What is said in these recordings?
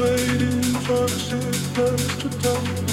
waiting for the sickness to come.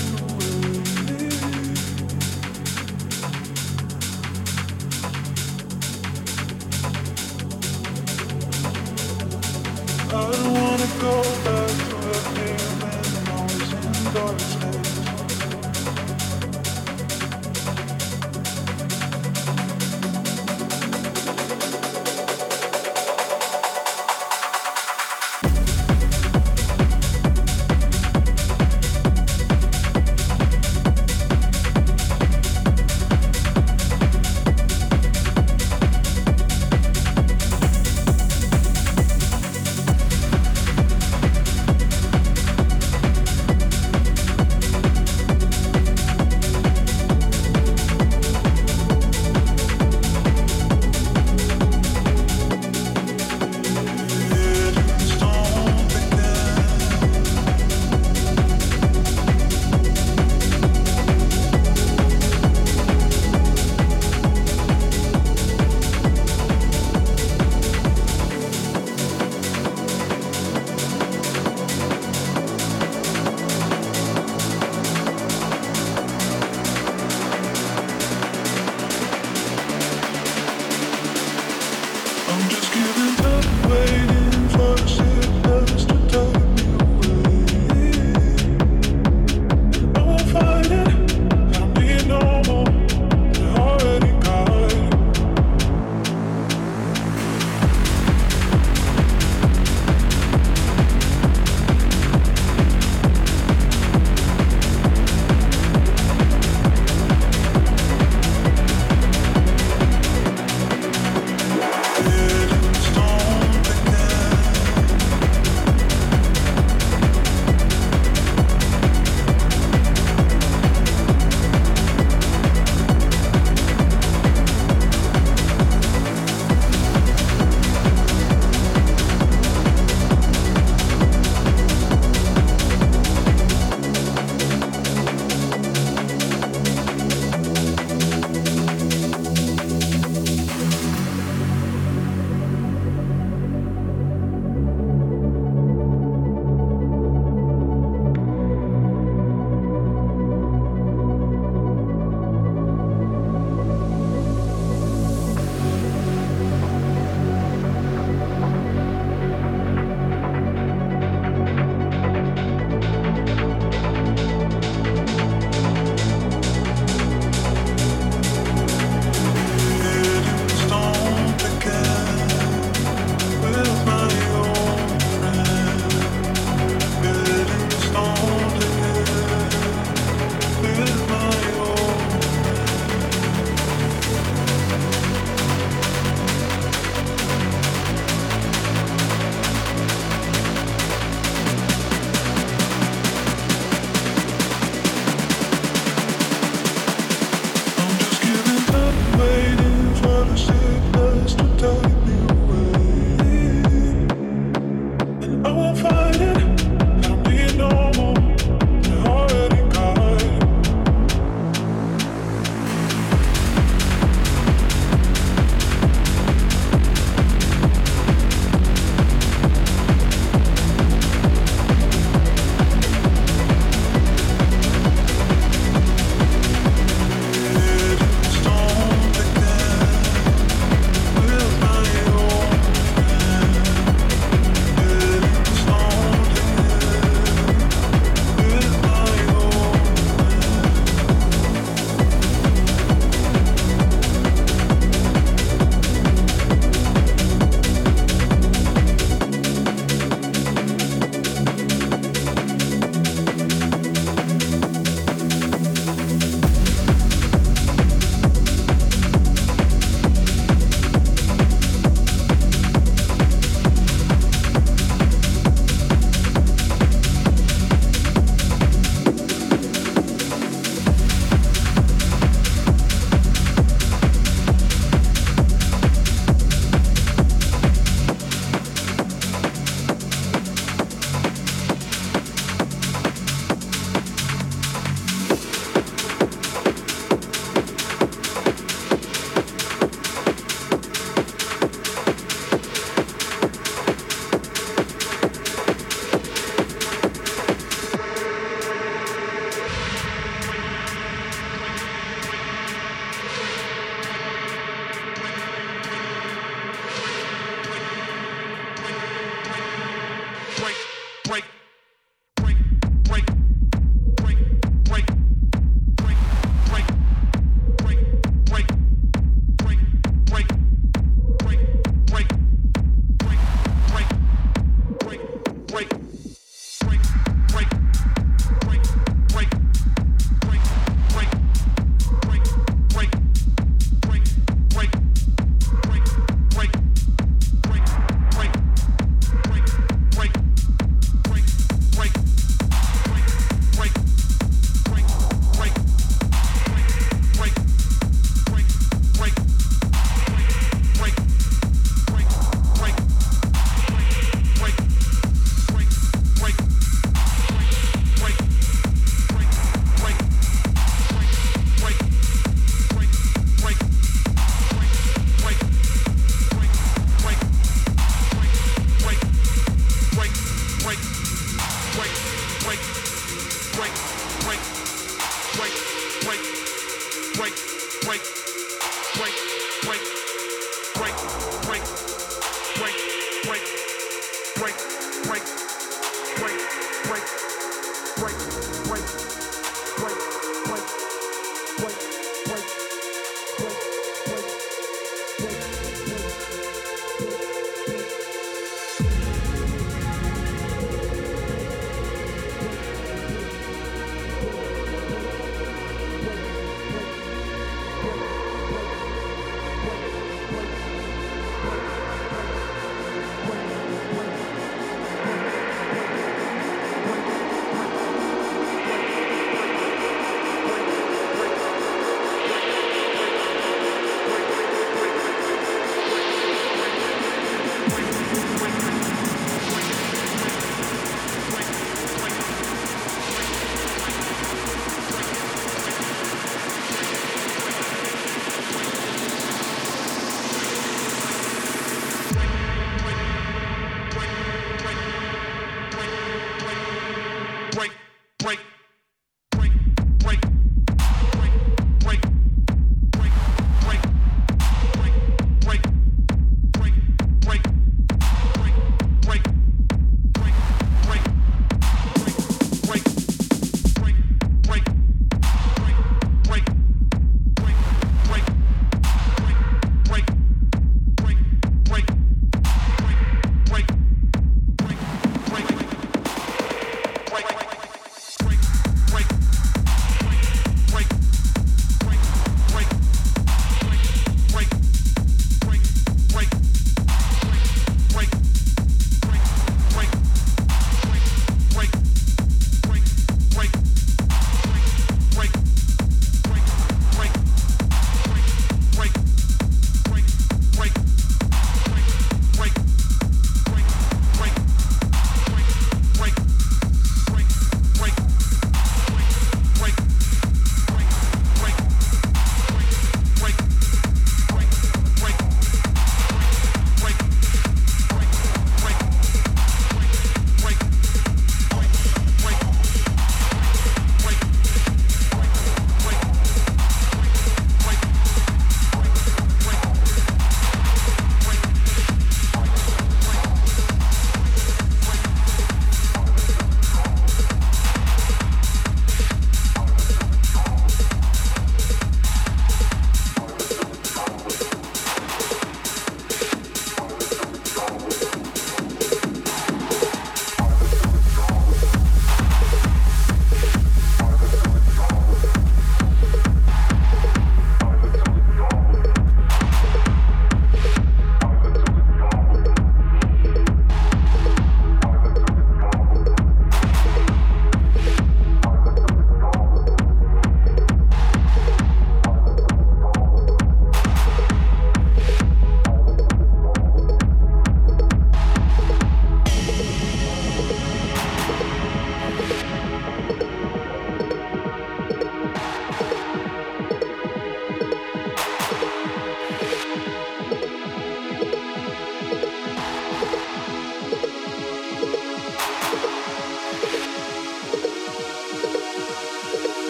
break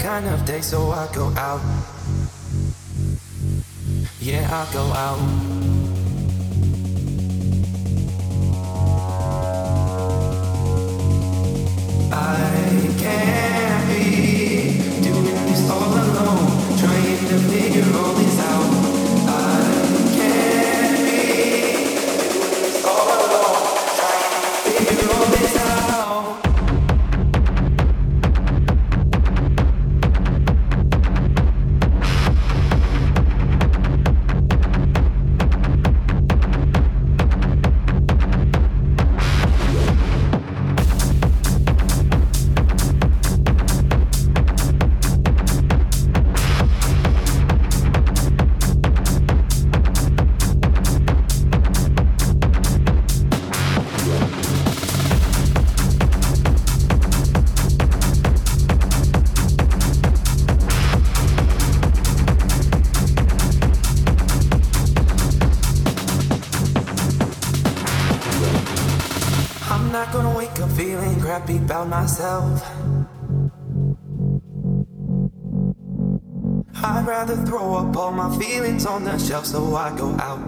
kind of day, so I go out. Yeah, I go out. On the shelf so I go out.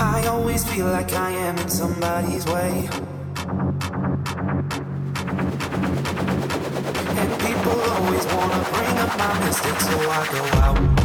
I always feel like I am in somebody's way. And people always wanna bring up my mistakes so I go out.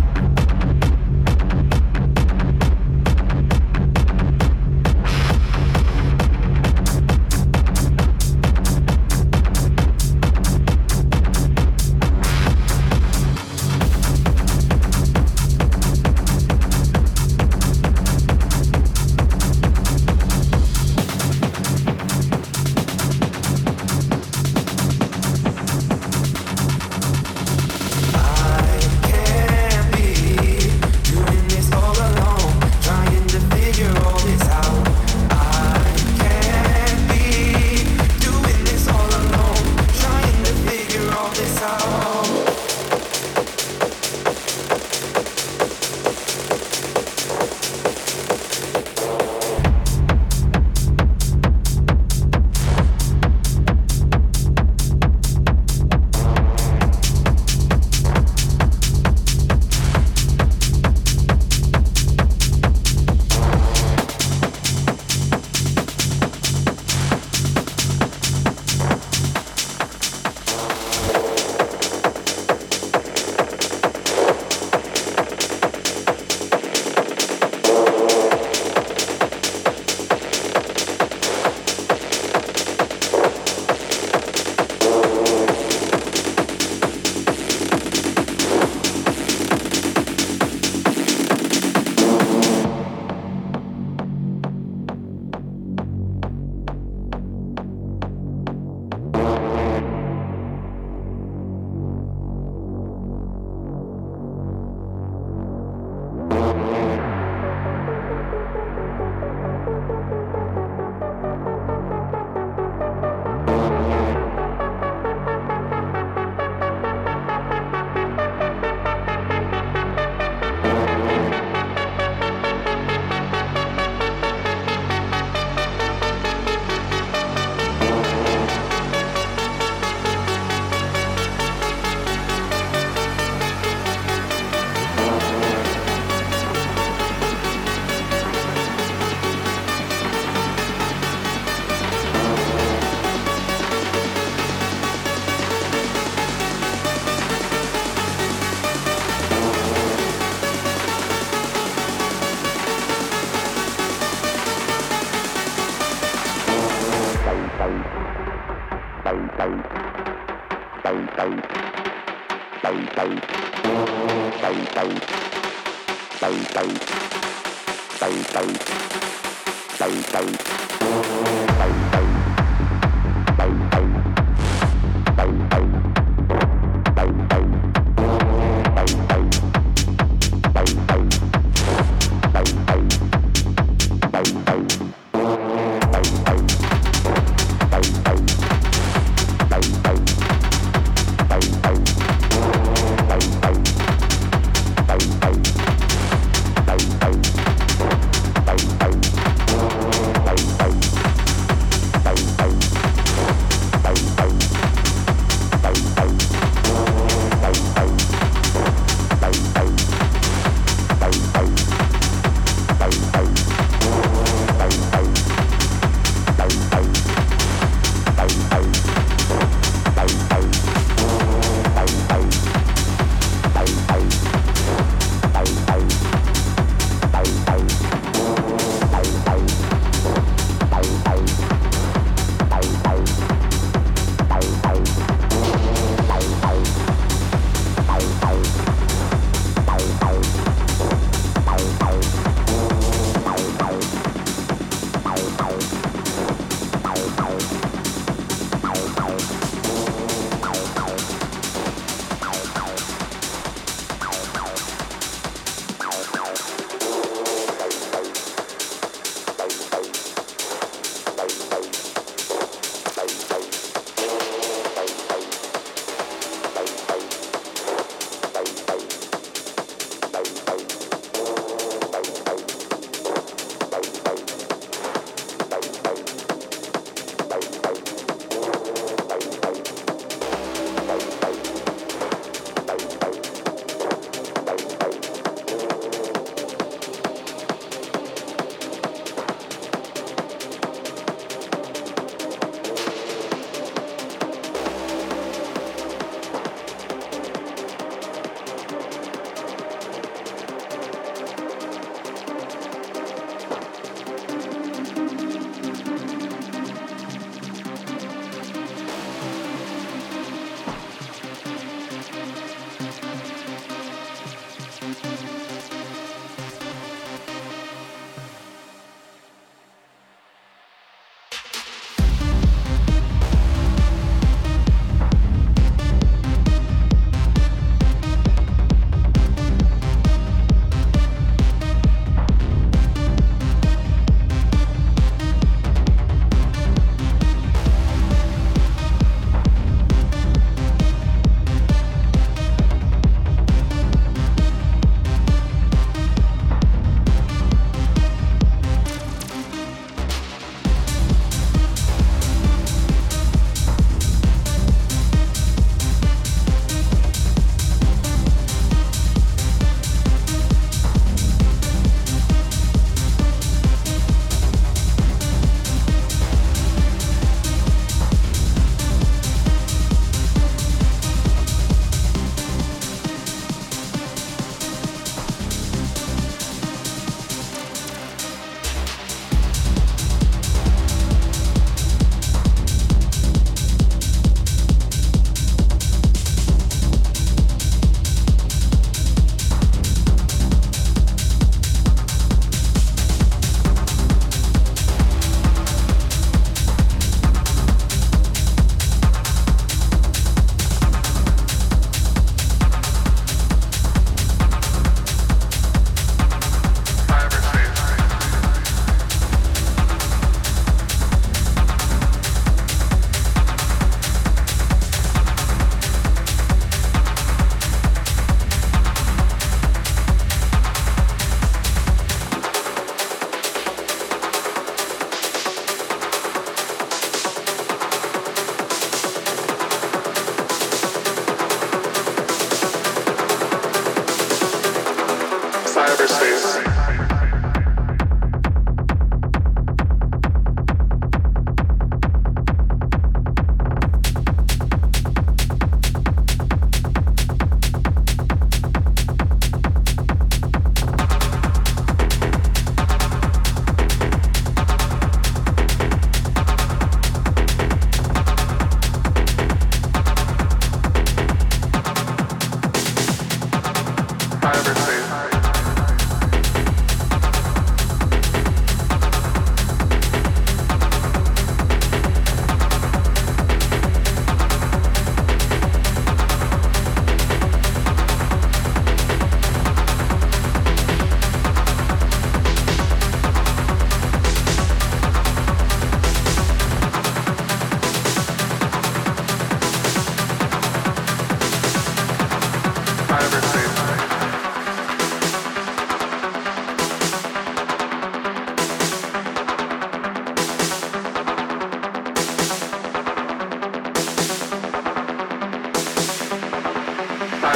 Bye.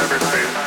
everything.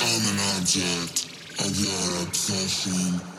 I'm an object of your obsession.